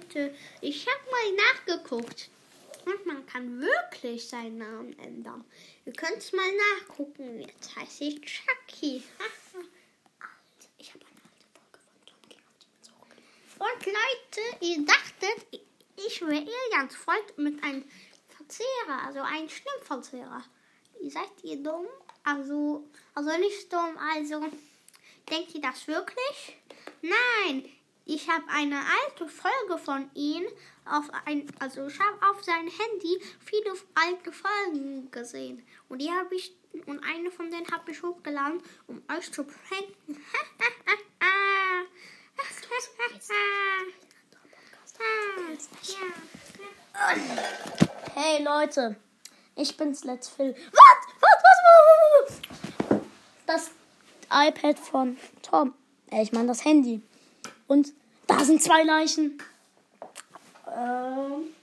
Leute, ich habe mal nachgeguckt. Und man kann wirklich seinen Namen ändern. Ihr könnt es mal nachgucken. Jetzt heiße ich Chucky. ich habe eine alte Folge von Tom und Leute, ihr dachtet, ich wäre Ilians Freund mit einem Verzehrer, also einem Stimmverzehrer. Ihr seid ihr dumm? Also, also nicht dumm, also denkt ihr das wirklich? Nein, ich habe eine alte Folge von ihm auf ein, also ich habe auf sein Handy viele alte Folgen gesehen und die habe ich und eine von denen habe ich hochgeladen, um euch zu pranken. Hey Leute, ich bin's Let's Phil. Was? Was? Was? Was? Das iPad von Tom. Äh, ich meine das Handy. Und da sind zwei Leichen. Ähm,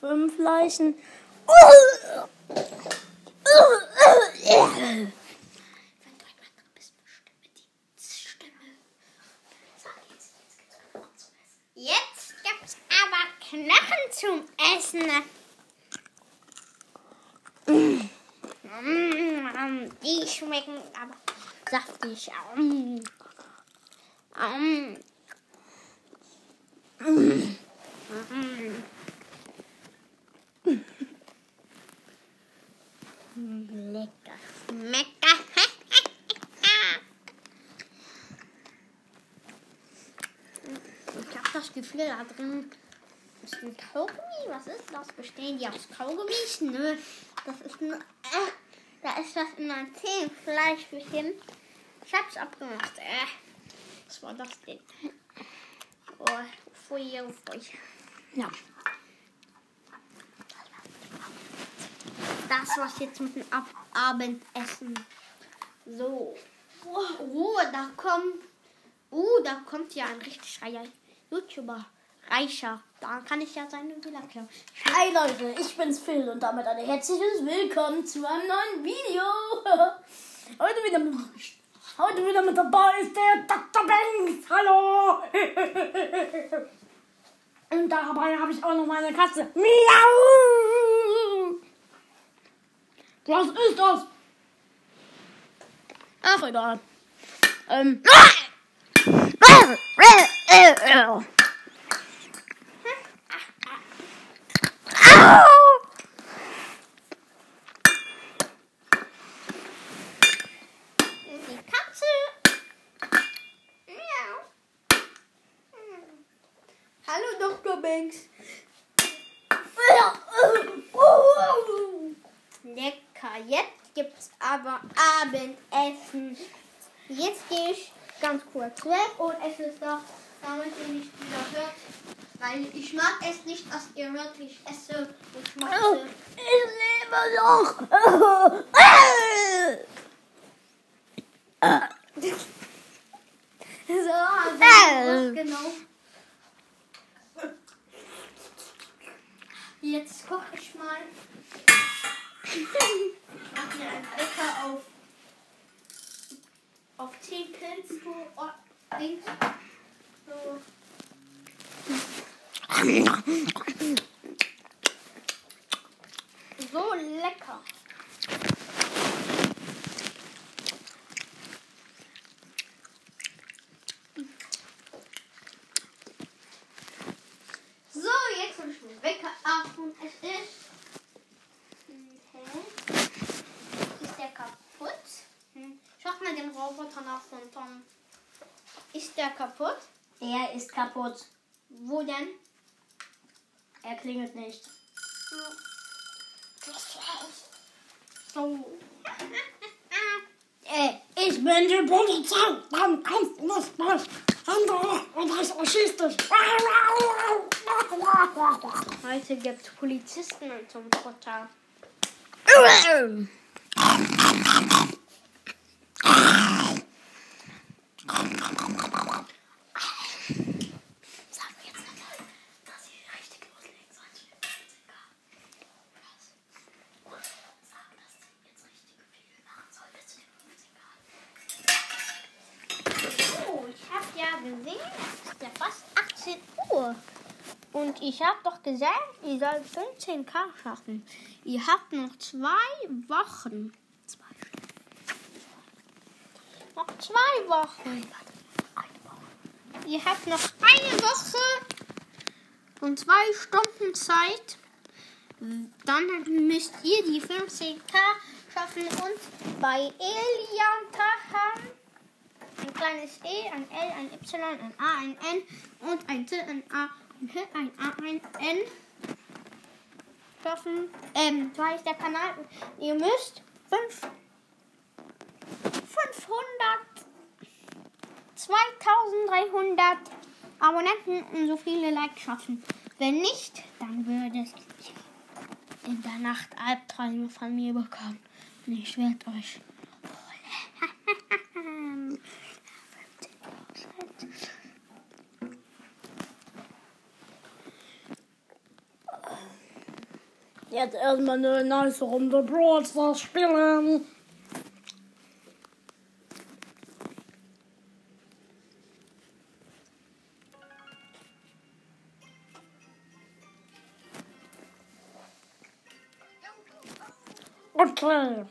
fünf Leichen. Jetzt gibt's aber Knochen zum Essen. Mm, Die schmecken aber saftig. Lecker. Schmecker. Ich habe das Gefühl, da drin ist ein Kaugummi. Was ist das? Bestehen die aus Kaugummis? Nö. Das ist nur. Äh, da ist was in meinem Zähnen. Fleischchen. Ich hab's abgemacht. Äh, was war das denn? Oh, pfui, oh, pfui. Ja. Das war's jetzt mit dem Ab Abendessen. So. Oh, da kommt. Oh, da kommt ja ein richtig reicher YouTuber. Reicher. Da kann ich ja seine Villa klauen. Hi Leute, ich bin's Phil und damit ein herzliches Willkommen zu einem neuen Video. Heute wieder mit, heute wieder mit dabei ist der Dr. Banks. Hallo. Und dabei habe ich auch noch meine Katze. Miau. Was ist das? Ach, egal. Ähm. Die Katze. Miau. Hallo Dr. Banks. Lecker. Jetzt gibt's aber Abendessen. Jetzt gehe ich ganz kurz weg und es ist da, damit ihr nicht wieder hört. Weil ich mag es nicht, dass ihr wirklich esse und schmatze. Ich lebe noch. So, also was genau. Jetzt koche ich mal. Ich mache mir einen Wecker auf, auf 10 Kills. So, So. lecker. So, jetzt hol ich Wecker ab und es ist. Okay. Ist der kaputt? Hm. Schaut mal den Roboter nach von Tom. Ist der kaputt? Er ist kaputt. Wo denn? Er klingelt nicht. So. Äh, ich bin die Polizei. Dann kommst du nicht durch. Andere und ich erschießt dich. Heute gibt es Polizisten zum Futter. Sag mir jetzt nochmal, dass sie richtig loslegen sollen. Sag, dass sie jetzt richtig viel machen soll bis zu den 50 Grad. Oh, ich habe ja gesehen, es ist ja fast 18 Schuhe. Und ich habe doch gesagt, ihr sollt 15k schaffen. Ihr habt noch zwei Wochen. Zwei Noch zwei Wochen. Ihr habt noch eine Woche und zwei Stunden Zeit. Dann müsst ihr die 15k schaffen und bei Elian Tahan kleines E, ein L, ein Y, ein A, ein N und ein T, ein A, ein H, ein A, ein N schaffen. Ähm, so heißt der Kanal. Ihr müsst 5, 500, 2300 Abonnenten und so viele Likes schaffen. Wenn nicht, dann würdet ihr in der Nacht Albträume von mir bekommen. Und ich werde euch Jetzt erstmal eine nice Runde Brawl Stars spielen. Okay.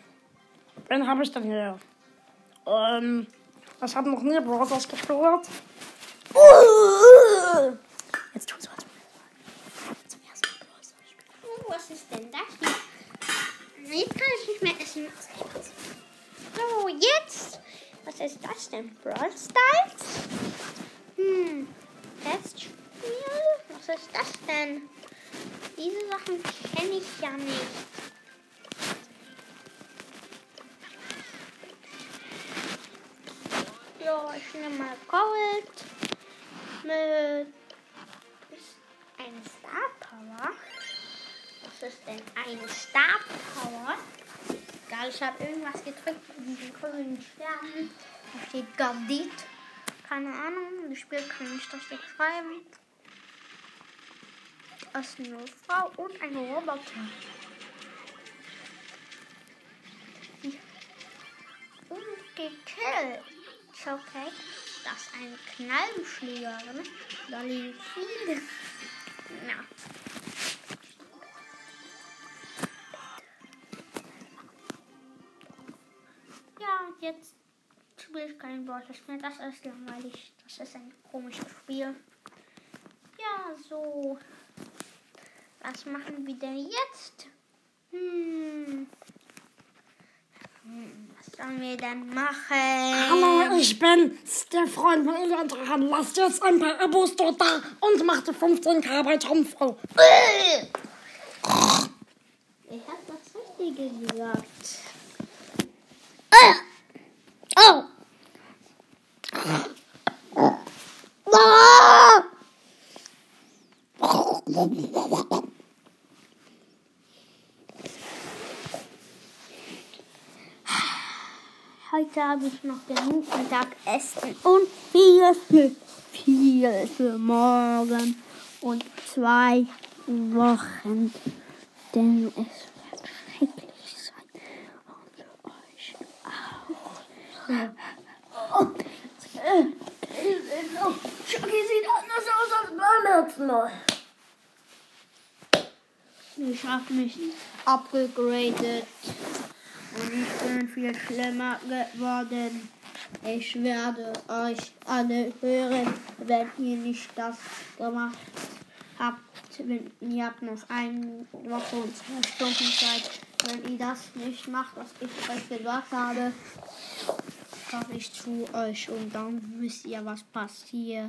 Wen habe ich denn hier? Ähm, ich habe noch nie Brawl Stars gespielt. Jetzt essen. So, jetzt. Was ist das denn? Brawl Stars? Hm. Testspiel? Was ist das denn? Diese Sachen kenne ich ja nicht. So, ich nehme mal Gold mit eine Star Power. Was ist denn eine Star Power? Egal, ich habe irgendwas gedrückt mit diesen grünen Sternen. Da steht Gardit. Keine Ahnung, das Spiel kann ich das nicht schreiben. Das ist eine Frau und ein Roboter. Und gekillt. Okay. Das ist eine Knallbeschlägerin. Da liegen viele. Na. Jetzt spiele ich kein Brawl Stars mehr. Das ist langweilig. Das ist ein komisches Spiel. Ja, so. Was machen wir denn jetzt? Hm. Hm, Was sollen wir denn machen? Hallo, ich bin der Freund von Elian Drachen. Lasst jetzt ein paar Abos dort da und macht die 15k bei Tom voll. Ich hab das Richtige gesagt. Heute habe ich noch genug Mittagessen und viel für viel für morgen und zwei Wochen. Denn es wird schrecklich sein. Und für euch auch. Chucky sieht anders aus als beim letzten Mal. Ich habe mich abgegradet. Ich bin viel schlimmer geworden. Ich werde euch alle hören, wenn ihr nicht das gemacht habt. Ihr habt noch eine Woche und zwei Stunden Zeit. Wenn ihr das nicht macht, was ich euch gesagt habe, komme ich zu euch und dann wisst ihr, was passiert.